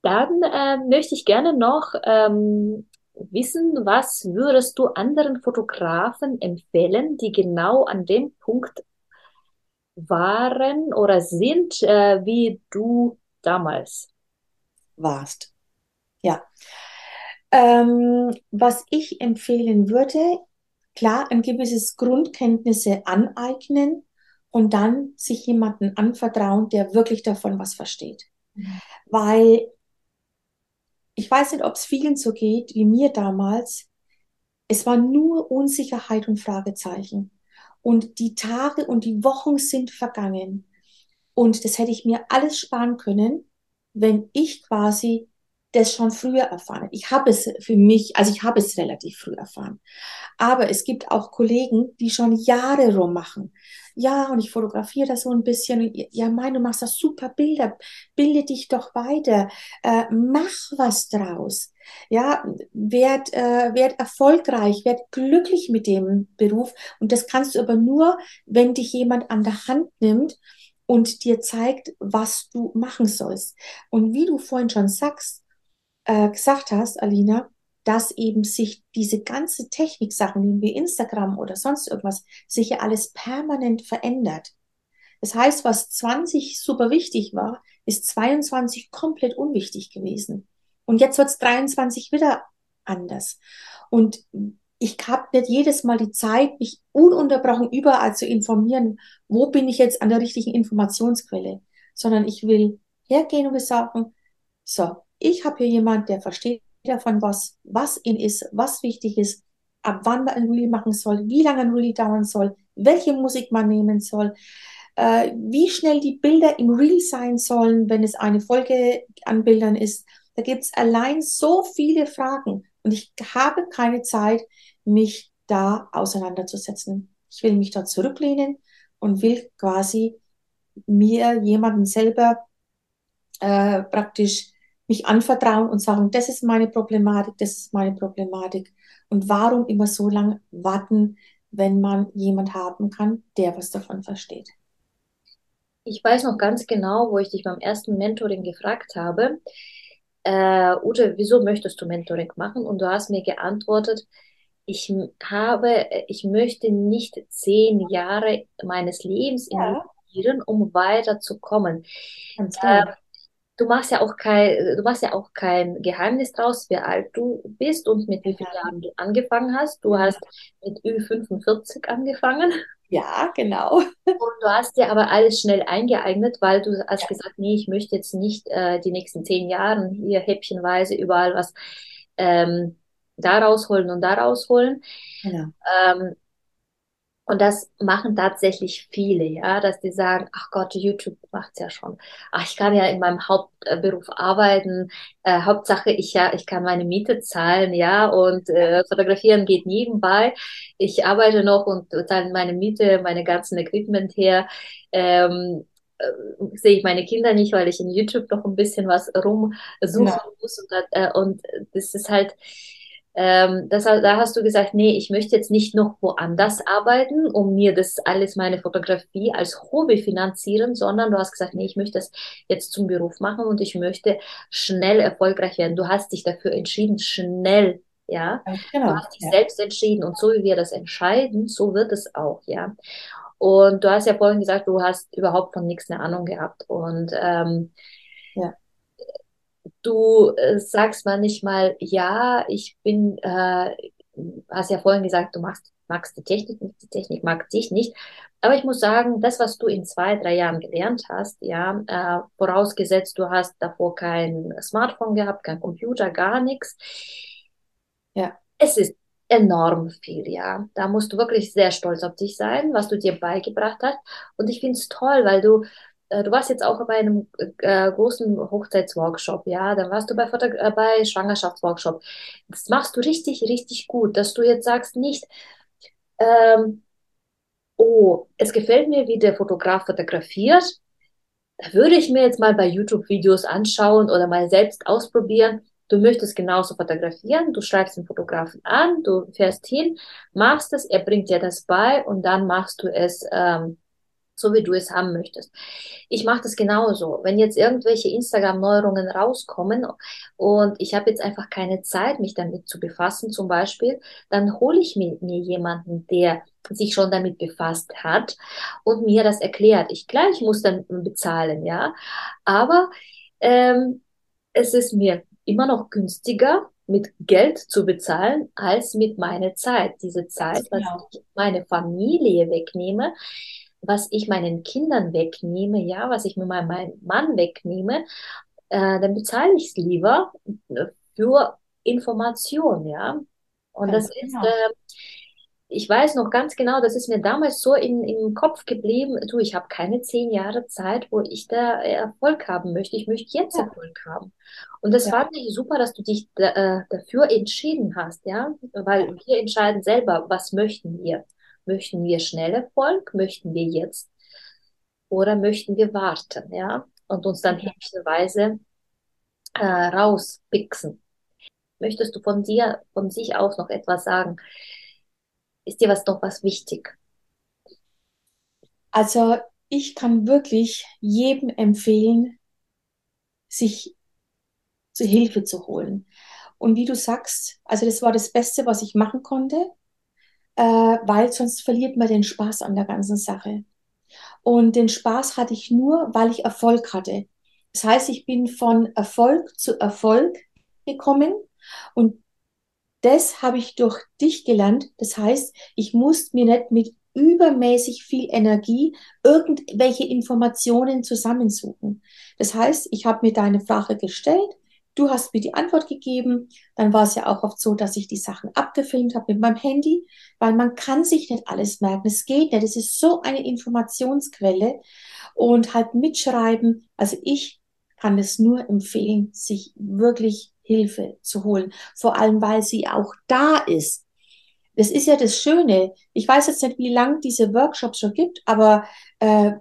Dann äh, möchte ich gerne noch ähm, wissen, was würdest du anderen Fotografen empfehlen, die genau an dem Punkt waren oder sind, äh, wie du damals warst? Ja. Ähm, was ich empfehlen würde, klar, ein gewisses Grundkenntnisse aneignen und dann sich jemanden anvertrauen, der wirklich davon was versteht. Mhm. Weil ich weiß nicht, ob es vielen so geht wie mir damals. Es war nur Unsicherheit und Fragezeichen. Und die Tage und die Wochen sind vergangen. Und das hätte ich mir alles sparen können, wenn ich quasi das schon früher erfahren. Ich habe es für mich, also ich habe es relativ früh erfahren. Aber es gibt auch Kollegen, die schon Jahre rum machen. Ja, und ich fotografiere das so ein bisschen. Ja, mein, du machst das super Bilder. Bilde dich doch weiter. Äh, mach was draus. Ja, werd, äh, werd erfolgreich, werd glücklich mit dem Beruf. Und das kannst du aber nur, wenn dich jemand an der Hand nimmt und dir zeigt, was du machen sollst. Und wie du vorhin schon sagst, äh, gesagt hast, Alina, dass eben sich diese ganze Technik-Sachen, nehmen wir Instagram oder sonst irgendwas, sich ja alles permanent verändert. Das heißt, was 20 super wichtig war, ist 22 komplett unwichtig gewesen. Und jetzt wird es 23 wieder anders. Und ich habe nicht jedes Mal die Zeit, mich ununterbrochen überall zu informieren, wo bin ich jetzt an der richtigen Informationsquelle, sondern ich will hergehen und sagen, so, ich habe hier jemand, der versteht davon was, was ihn ist, was wichtig ist, ab wann man ein Reel machen soll, wie lange ein Reel dauern soll, welche Musik man nehmen soll, äh, wie schnell die Bilder im Reel sein sollen, wenn es eine Folge an Bildern ist. Da gibt es allein so viele Fragen und ich habe keine Zeit, mich da auseinanderzusetzen. Ich will mich da zurücklehnen und will quasi mir jemanden selber äh, praktisch mich anvertrauen und sagen, das ist meine Problematik, das ist meine Problematik. Und warum immer so lange warten, wenn man jemand haben kann, der was davon versteht? Ich weiß noch ganz genau, wo ich dich beim ersten Mentoring gefragt habe, äh, Ute, wieso möchtest du Mentoring machen? Und du hast mir geantwortet, ich habe, ich möchte nicht zehn Jahre meines Lebens ja. investieren, um weiterzukommen. Ganz genau. Äh, du machst ja auch kein, du machst ja auch kein Geheimnis draus, wie alt du bist und mit wie vielen Jahren du angefangen hast. Du hast mit Ü45 angefangen. Ja, genau. Und du hast dir aber alles schnell eingeeignet, weil du hast ja. gesagt, nee, ich möchte jetzt nicht äh, die nächsten zehn Jahre hier häppchenweise überall was ähm, da rausholen und da rausholen. Genau. Ähm, und das machen tatsächlich viele, ja, dass die sagen, ach Gott, YouTube macht's ja schon. Ach, ich kann ja in meinem Hauptberuf arbeiten. Äh, Hauptsache, ich ja, ich kann meine Miete zahlen, ja, und äh, fotografieren geht nebenbei. Ich arbeite noch und zahle meine Miete, meine ganzen Equipment her. Ähm, äh, sehe ich meine Kinder nicht, weil ich in YouTube noch ein bisschen was rumsuchen ja. muss und, äh, und das ist halt ähm, das, da hast du gesagt, nee, ich möchte jetzt nicht noch woanders arbeiten, um mir das alles, meine Fotografie als Hobby finanzieren, sondern du hast gesagt, nee, ich möchte das jetzt zum Beruf machen und ich möchte schnell erfolgreich werden. Du hast dich dafür entschieden, schnell ja, genau. du hast dich ja. selbst entschieden und so wie wir das entscheiden, so wird es auch, ja. Und du hast ja vorhin gesagt, du hast überhaupt von nichts eine Ahnung gehabt und ähm, ja du äh, sagst manchmal, ja, ich bin, äh, hast ja vorhin gesagt, du magst, magst die Technik nicht, die Technik mag dich nicht. Aber ich muss sagen, das, was du in zwei, drei Jahren gelernt hast, ja, äh, vorausgesetzt, du hast davor kein Smartphone gehabt, kein Computer, gar nichts. Ja. Es ist enorm viel, ja. Da musst du wirklich sehr stolz auf dich sein, was du dir beigebracht hast. Und ich finde es toll, weil du, du warst jetzt auch bei einem äh, großen Hochzeitsworkshop, ja. Dann warst du bei, Foto äh, bei Schwangerschaftsworkshop. Das machst du richtig, richtig gut, dass du jetzt sagst nicht, ähm, oh, es gefällt mir, wie der Fotograf fotografiert. Da würde ich mir jetzt mal bei YouTube-Videos anschauen oder mal selbst ausprobieren. Du möchtest genauso fotografieren, du schreibst den Fotografen an, du fährst hin, machst es, er bringt dir das bei und dann machst du es ähm, so, wie du es haben möchtest. Ich mache das genauso. Wenn jetzt irgendwelche Instagram-Neuerungen rauskommen und ich habe jetzt einfach keine Zeit, mich damit zu befassen, zum Beispiel, dann hole ich mir, mir jemanden, der sich schon damit befasst hat und mir das erklärt. Ich klar, ich muss dann bezahlen, ja, aber ähm, es ist mir immer noch günstiger, mit Geld zu bezahlen, als mit meiner Zeit. Diese Zeit, genau. was ich meine Familie wegnehme, was ich meinen Kindern wegnehme, ja, was ich mir meinem Mann wegnehme, äh, dann bezahle ich es lieber für Information, ja. Und Ganz das genau. ist, äh, ich weiß noch ganz genau, das ist mir damals so in, im Kopf geblieben, du, ich habe keine zehn Jahre Zeit, wo ich da Erfolg haben möchte. Ich möchte jetzt ja. Erfolg haben. Und das ja. fand ich super, dass du dich da, äh, dafür entschieden hast, ja, weil wir entscheiden selber, was möchten wir. Möchten wir schnell Erfolg? Möchten wir jetzt? Oder möchten wir warten, ja? Und uns dann häppchenweise äh, rauspixen. Möchtest du von dir, von sich aus noch etwas sagen? Ist dir was noch was wichtig? Also ich kann wirklich jedem empfehlen, sich zu Hilfe zu holen. Und wie du sagst, also das war das Beste, was ich machen konnte, äh, weil sonst verliert man den Spaß an der ganzen Sache. Und den Spaß hatte ich nur, weil ich Erfolg hatte. Das heißt, ich bin von Erfolg zu Erfolg gekommen und das habe ich durch dich gelernt. Das heißt, ich muss mir nicht mit übermäßig viel Energie irgendwelche Informationen zusammensuchen. Das heißt, ich habe mir deine Frage gestellt, du hast mir die Antwort gegeben, dann war es ja auch oft so, dass ich die Sachen abgefilmt habe mit meinem Handy, weil man kann sich nicht alles merken. Es geht nicht. Es ist so eine Informationsquelle und halt mitschreiben. Also ich kann es nur empfehlen, sich wirklich Hilfe zu holen. Vor allem, weil sie auch da ist. Das ist ja das Schöne. Ich weiß jetzt nicht, wie lange diese Workshops schon gibt, aber äh,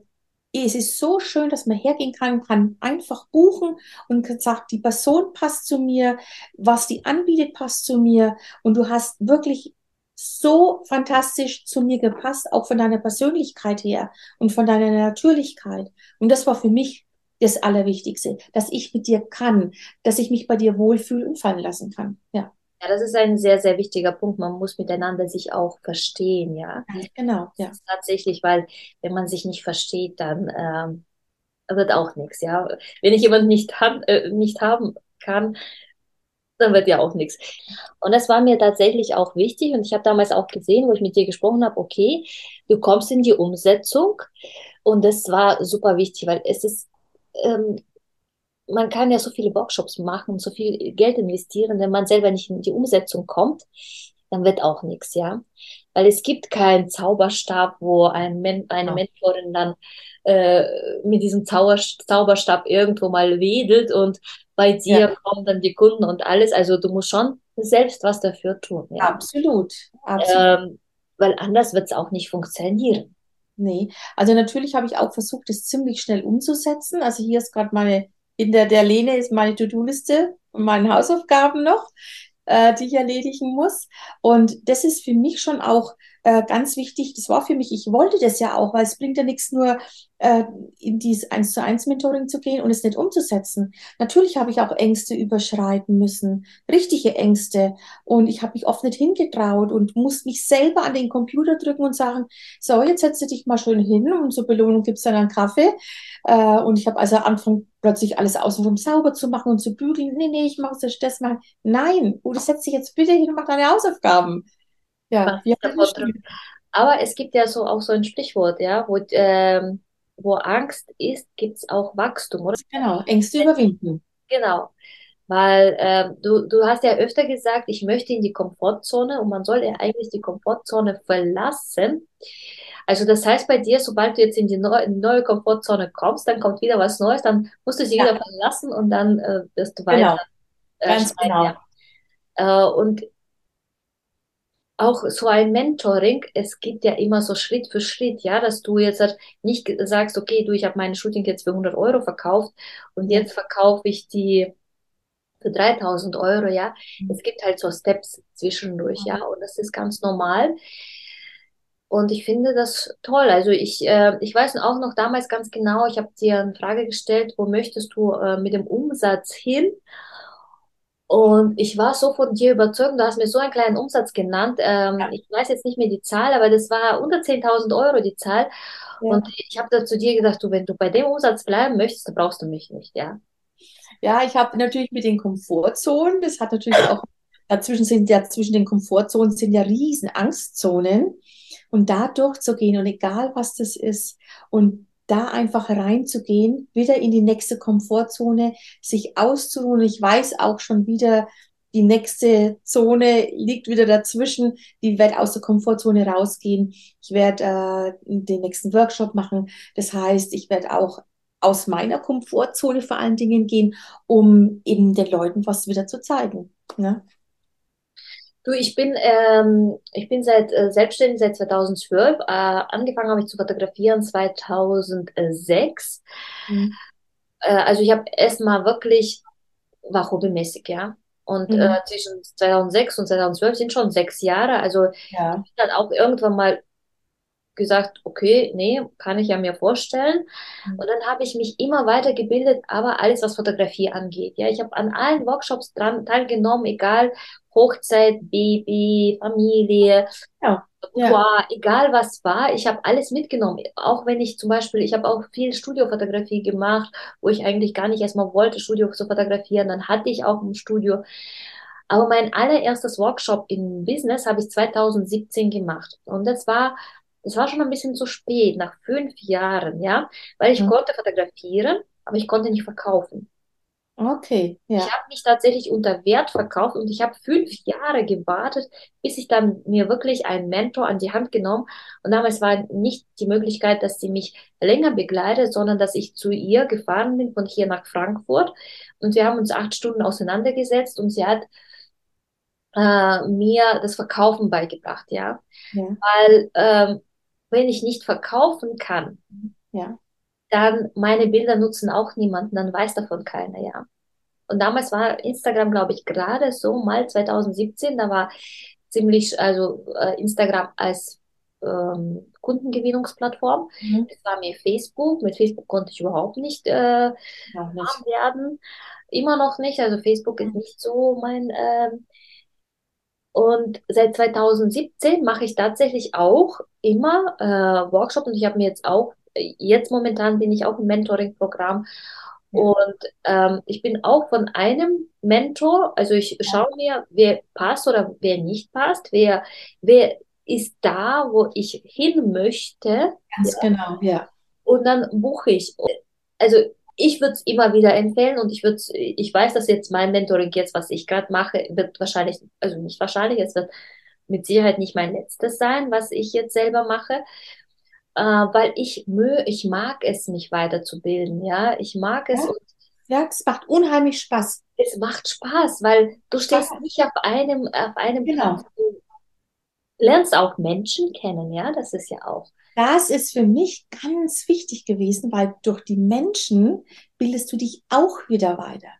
es ist so schön, dass man hergehen kann, kann einfach buchen und sagt, die Person passt zu mir, was die anbietet, passt zu mir und du hast wirklich so fantastisch zu mir gepasst, auch von deiner Persönlichkeit her und von deiner Natürlichkeit. Und das war für mich das Allerwichtigste, dass ich mit dir kann, dass ich mich bei dir wohlfühle und fallen lassen kann. Ja. Ja, das ist ein sehr, sehr wichtiger Punkt. Man muss miteinander sich auch verstehen, ja. Genau, ja. tatsächlich, weil wenn man sich nicht versteht, dann ähm, wird auch nichts, ja. Wenn ich jemanden nicht, äh, nicht haben kann, dann wird ja auch nichts. Und das war mir tatsächlich auch wichtig und ich habe damals auch gesehen, wo ich mit dir gesprochen habe, okay, du kommst in die Umsetzung und das war super wichtig, weil es ist ähm, man kann ja so viele Workshops machen, so viel Geld investieren, wenn man selber nicht in die Umsetzung kommt, dann wird auch nichts, ja. Weil es gibt keinen Zauberstab, wo ein Men eine ja. Mentorin dann äh, mit diesem Zauber Zauberstab irgendwo mal wedelt und bei dir ja. kommen dann die Kunden und alles. Also du musst schon selbst was dafür tun. Ja? Absolut. Absolut. Ähm, weil anders wird es auch nicht funktionieren. Nee, also natürlich habe ich auch versucht, es ziemlich schnell umzusetzen. Also hier ist gerade meine, in der, der Lene ist meine To-Do-Liste und meine Hausaufgaben noch, äh, die ich erledigen muss. Und das ist für mich schon auch äh, ganz wichtig, das war für mich, ich wollte das ja auch, weil es bringt ja nichts nur äh, in dieses 1 zu 1 Mentoring zu gehen und es nicht umzusetzen. Natürlich habe ich auch Ängste überschreiten müssen, richtige Ängste und ich habe mich oft nicht hingetraut und musste mich selber an den Computer drücken und sagen, so, jetzt setze dich mal schön hin und zur Belohnung gibt es dann einen Kaffee. Äh, und ich habe also angefangen, plötzlich alles außenrum sauber zu machen und zu bügeln. Nee, nee, ich mache das, das machen. Nein, du setz dich jetzt bitte hin und mach deine Hausaufgaben. Ja, ja aber es gibt ja so auch so ein Sprichwort, ja, wo, ähm, wo Angst ist, gibt es auch Wachstum, oder? Genau, Ängste überwinden. Genau. Weil ähm, du, du hast ja öfter gesagt, ich möchte in die Komfortzone und man soll ja eigentlich die Komfortzone verlassen. Also das heißt bei dir, sobald du jetzt in die neue, neue Komfortzone kommst, dann kommt wieder was Neues, dann musst du sie ja. wieder verlassen und dann äh, wirst du weiter. Genau. Äh, Ganz genau. Äh, und auch so ein Mentoring, es geht ja immer so Schritt für Schritt, ja, dass du jetzt halt nicht sagst, okay, du, ich habe meine Shooting jetzt für 100 Euro verkauft und jetzt verkaufe ich die für 3000 Euro, ja. Mhm. Es gibt halt so Steps zwischendurch, ja, und das ist ganz normal. Und ich finde das toll. Also ich, äh, ich weiß auch noch damals ganz genau, ich habe dir eine Frage gestellt, wo möchtest du äh, mit dem Umsatz hin? Und ich war so von dir überzeugt, du hast mir so einen kleinen Umsatz genannt. Ähm, ja. Ich weiß jetzt nicht mehr die Zahl, aber das war unter 10.000 Euro die Zahl. Ja. Und ich habe da zu dir gesagt, du, wenn du bei dem Umsatz bleiben möchtest, dann brauchst du mich nicht, ja. Ja, ich habe natürlich mit den Komfortzonen, das hat natürlich auch, dazwischen sind ja, zwischen den Komfortzonen sind ja riesen Angstzonen. Und da durchzugehen und egal was das ist und da einfach reinzugehen, wieder in die nächste Komfortzone, sich auszuruhen. Ich weiß auch schon wieder, die nächste Zone liegt wieder dazwischen. Die wird aus der Komfortzone rausgehen. Ich werde äh, den nächsten Workshop machen. Das heißt, ich werde auch aus meiner Komfortzone vor allen Dingen gehen, um eben den Leuten was wieder zu zeigen. Ne? Du, ich bin, ähm, ich bin seit äh, selbstständig seit 2012. Äh, angefangen habe ich zu fotografieren 2006. Mhm. Äh, also ich habe erstmal wirklich, war hobbymäßig, ja. Und mhm. äh, zwischen 2006 und 2012 sind schon sechs Jahre. Also ja. ich dann auch irgendwann mal gesagt, okay, nee, kann ich ja mir vorstellen. Mhm. Und dann habe ich mich immer weitergebildet, aber alles, was Fotografie angeht. Ja, ich habe an allen Workshops dran teilgenommen, egal Hochzeit, Baby, Familie, ja. Ja. egal was war, ich habe alles mitgenommen. Auch wenn ich zum Beispiel, ich habe auch viel Studiofotografie gemacht, wo ich eigentlich gar nicht erstmal wollte, Studio zu fotografieren. Dann hatte ich auch ein Studio. Aber mein allererstes Workshop in Business habe ich 2017 gemacht. Und das war, das war schon ein bisschen zu spät, nach fünf Jahren, ja, weil ich mhm. konnte fotografieren, aber ich konnte nicht verkaufen. Okay, ja. Ich habe mich tatsächlich unter Wert verkauft und ich habe fünf Jahre gewartet, bis ich dann mir wirklich einen Mentor an die Hand genommen. Und damals war nicht die Möglichkeit, dass sie mich länger begleitet, sondern dass ich zu ihr gefahren bin von hier nach Frankfurt. Und wir haben uns acht Stunden auseinandergesetzt und sie hat äh, mir das Verkaufen beigebracht, ja. ja. Weil ähm, wenn ich nicht verkaufen kann, ja dann meine Bilder nutzen auch niemanden, dann weiß davon keiner, ja. Und damals war Instagram, glaube ich, gerade so mal 2017, da war ziemlich, also äh, Instagram als ähm, Kundengewinnungsplattform. Mhm. Das war mir Facebook. Mit Facebook konnte ich überhaupt nicht, äh, nicht. werden. Immer noch nicht. Also Facebook ist nicht so mein. Äh, und seit 2017 mache ich tatsächlich auch immer äh, Workshop und ich habe mir jetzt auch jetzt momentan bin ich auch im Mentoring-Programm und ähm, ich bin auch von einem Mentor, also ich schaue mir, wer passt oder wer nicht passt, wer, wer ist da, wo ich hin möchte. Ganz ja. genau, ja. Und dann buche ich. Also ich würde es immer wieder empfehlen und ich würde, ich weiß, dass jetzt mein Mentoring jetzt, was ich gerade mache, wird wahrscheinlich, also nicht wahrscheinlich, es wird mit Sicherheit nicht mein letztes sein, was ich jetzt selber mache äh, weil ich mö, ich mag es, mich weiterzubilden, ja. Ich mag es. Ja, ja es macht unheimlich Spaß. Es macht Spaß, weil du stehst Spaß. nicht auf einem, auf einem genau. Platz. Du lernst auch Menschen kennen, ja, das ist ja auch. Das ist für mich ganz wichtig gewesen, weil durch die Menschen bildest du dich auch wieder weiter.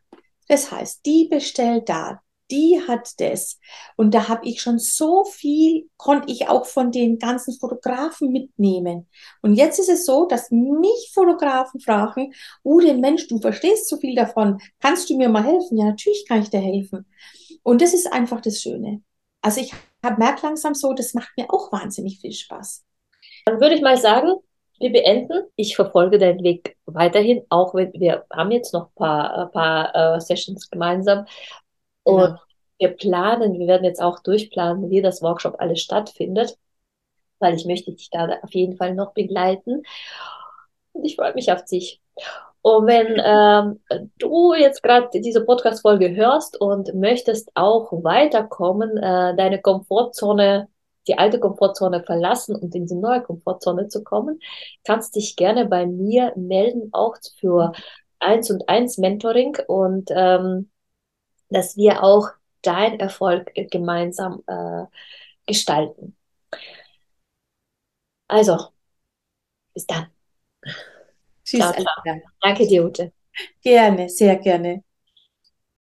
Das heißt, die bestellt da, die hat das. Und da habe ich schon so viel, konnte ich auch von den ganzen Fotografen mitnehmen. Und jetzt ist es so, dass mich Fotografen fragen, Ude, Mensch, du verstehst so viel davon, kannst du mir mal helfen? Ja, natürlich kann ich dir helfen. Und das ist einfach das Schöne. Also ich merkt langsam so, das macht mir auch wahnsinnig viel Spaß. Dann würde ich mal sagen, wir beenden. Ich verfolge deinen Weg weiterhin, auch wenn wir haben jetzt noch ein paar, paar uh, Sessions gemeinsam. Und genau. wir planen, wir werden jetzt auch durchplanen, wie das Workshop alles stattfindet, weil ich möchte dich da auf jeden Fall noch begleiten. Und ich freue mich auf dich. Und wenn ähm, du jetzt gerade diese Podcast-Folge hörst und möchtest auch weiterkommen, äh, deine Komfortzone, die alte Komfortzone verlassen und in die neue Komfortzone zu kommen, kannst dich gerne bei mir melden, auch für eins und eins Mentoring und ähm, dass wir auch dein Erfolg gemeinsam äh, gestalten. Also, bis dann. Tschüss. Ciao, ciao. Danke dir, Ute. Gerne, sehr gerne.